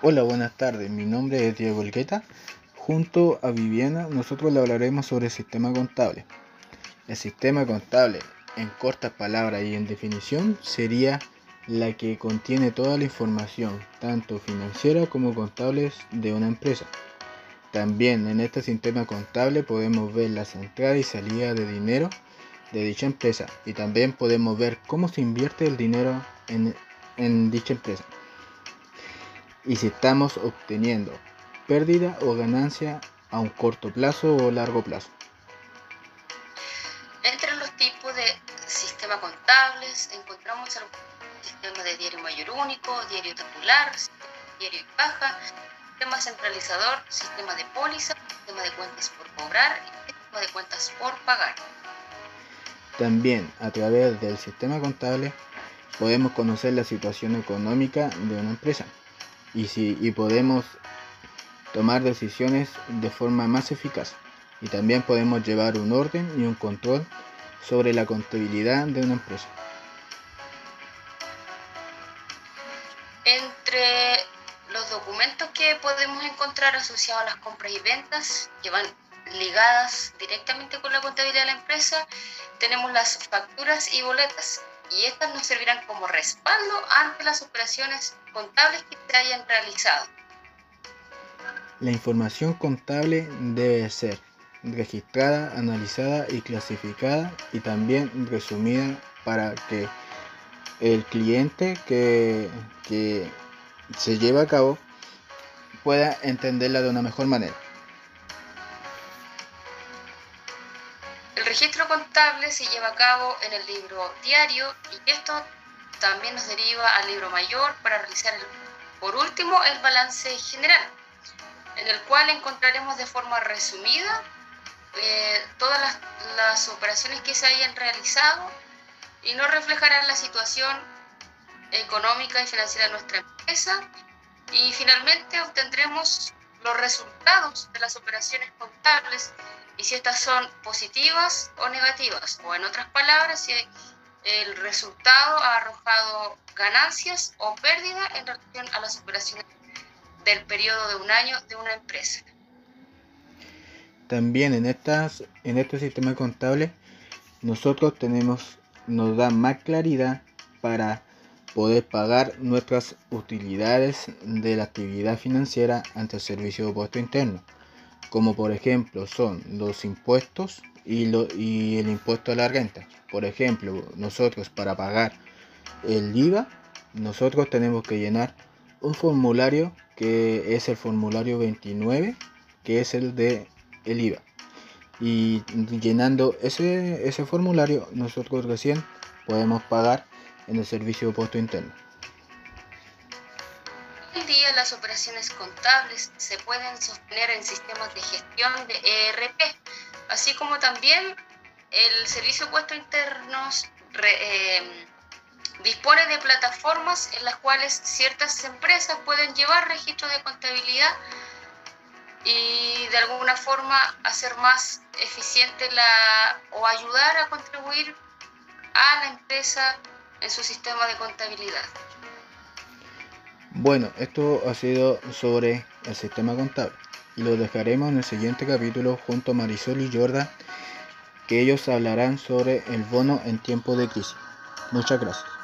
Hola, buenas tardes. Mi nombre es Diego Elgueta. Junto a Viviana, nosotros le hablaremos sobre el sistema contable. El sistema contable, en cortas palabras y en definición, sería la que contiene toda la información, tanto financiera como contable, de una empresa. También en este sistema contable podemos ver las entradas y salidas de dinero de dicha empresa y también podemos ver cómo se invierte el dinero en, en dicha empresa y si estamos obteniendo pérdida o ganancia a un corto plazo o largo plazo. Entre los tipos de sistemas contables encontramos el sistema de diario mayor único, diario tabular, diario y sistema centralizador, sistema de póliza, sistema de cuentas por cobrar y sistema de cuentas por pagar. También a través del sistema contable podemos conocer la situación económica de una empresa y, si, y podemos tomar decisiones de forma más eficaz. Y también podemos llevar un orden y un control sobre la contabilidad de una empresa. Entre los documentos que podemos encontrar asociados a las compras y ventas, que van ligadas directamente con la contabilidad de la empresa, tenemos las facturas y boletas, y estas nos servirán como respaldo ante las operaciones contables que se hayan realizado. La información contable debe ser registrada, analizada y clasificada y también resumida para que el cliente que, que se lleva a cabo pueda entenderla de una mejor manera. Registro contable se lleva a cabo en el libro diario y esto también nos deriva al libro mayor para realizar, por último, el balance general, en el cual encontraremos de forma resumida eh, todas las, las operaciones que se hayan realizado y nos reflejarán la situación económica y financiera de nuestra empresa. Y finalmente obtendremos los resultados de las operaciones contables y si estas son positivas o negativas, o en otras palabras, si el resultado ha arrojado ganancias o pérdida en relación a las operaciones del periodo de un año de una empresa. También en, estas, en este sistema contable nosotros tenemos, nos da más claridad para poder pagar nuestras utilidades de la actividad financiera ante el servicio de puesto interno como por ejemplo son los impuestos y, y el impuesto a la renta. Por ejemplo, nosotros para pagar el IVA, nosotros tenemos que llenar un formulario que es el formulario 29, que es el de el IVA. Y llenando ese, ese formulario, nosotros recién podemos pagar en el servicio de puesto interno. Día las operaciones contables se pueden sostener en sistemas de gestión de ERP, así como también el Servicio de Puestos Internos eh, dispone de plataformas en las cuales ciertas empresas pueden llevar registro de contabilidad y de alguna forma hacer más eficiente la o ayudar a contribuir a la empresa en su sistema de contabilidad. Bueno, esto ha sido sobre el sistema contable y lo dejaremos en el siguiente capítulo junto a Marisol y Jordan, que ellos hablarán sobre el bono en tiempo de crisis. Muchas gracias.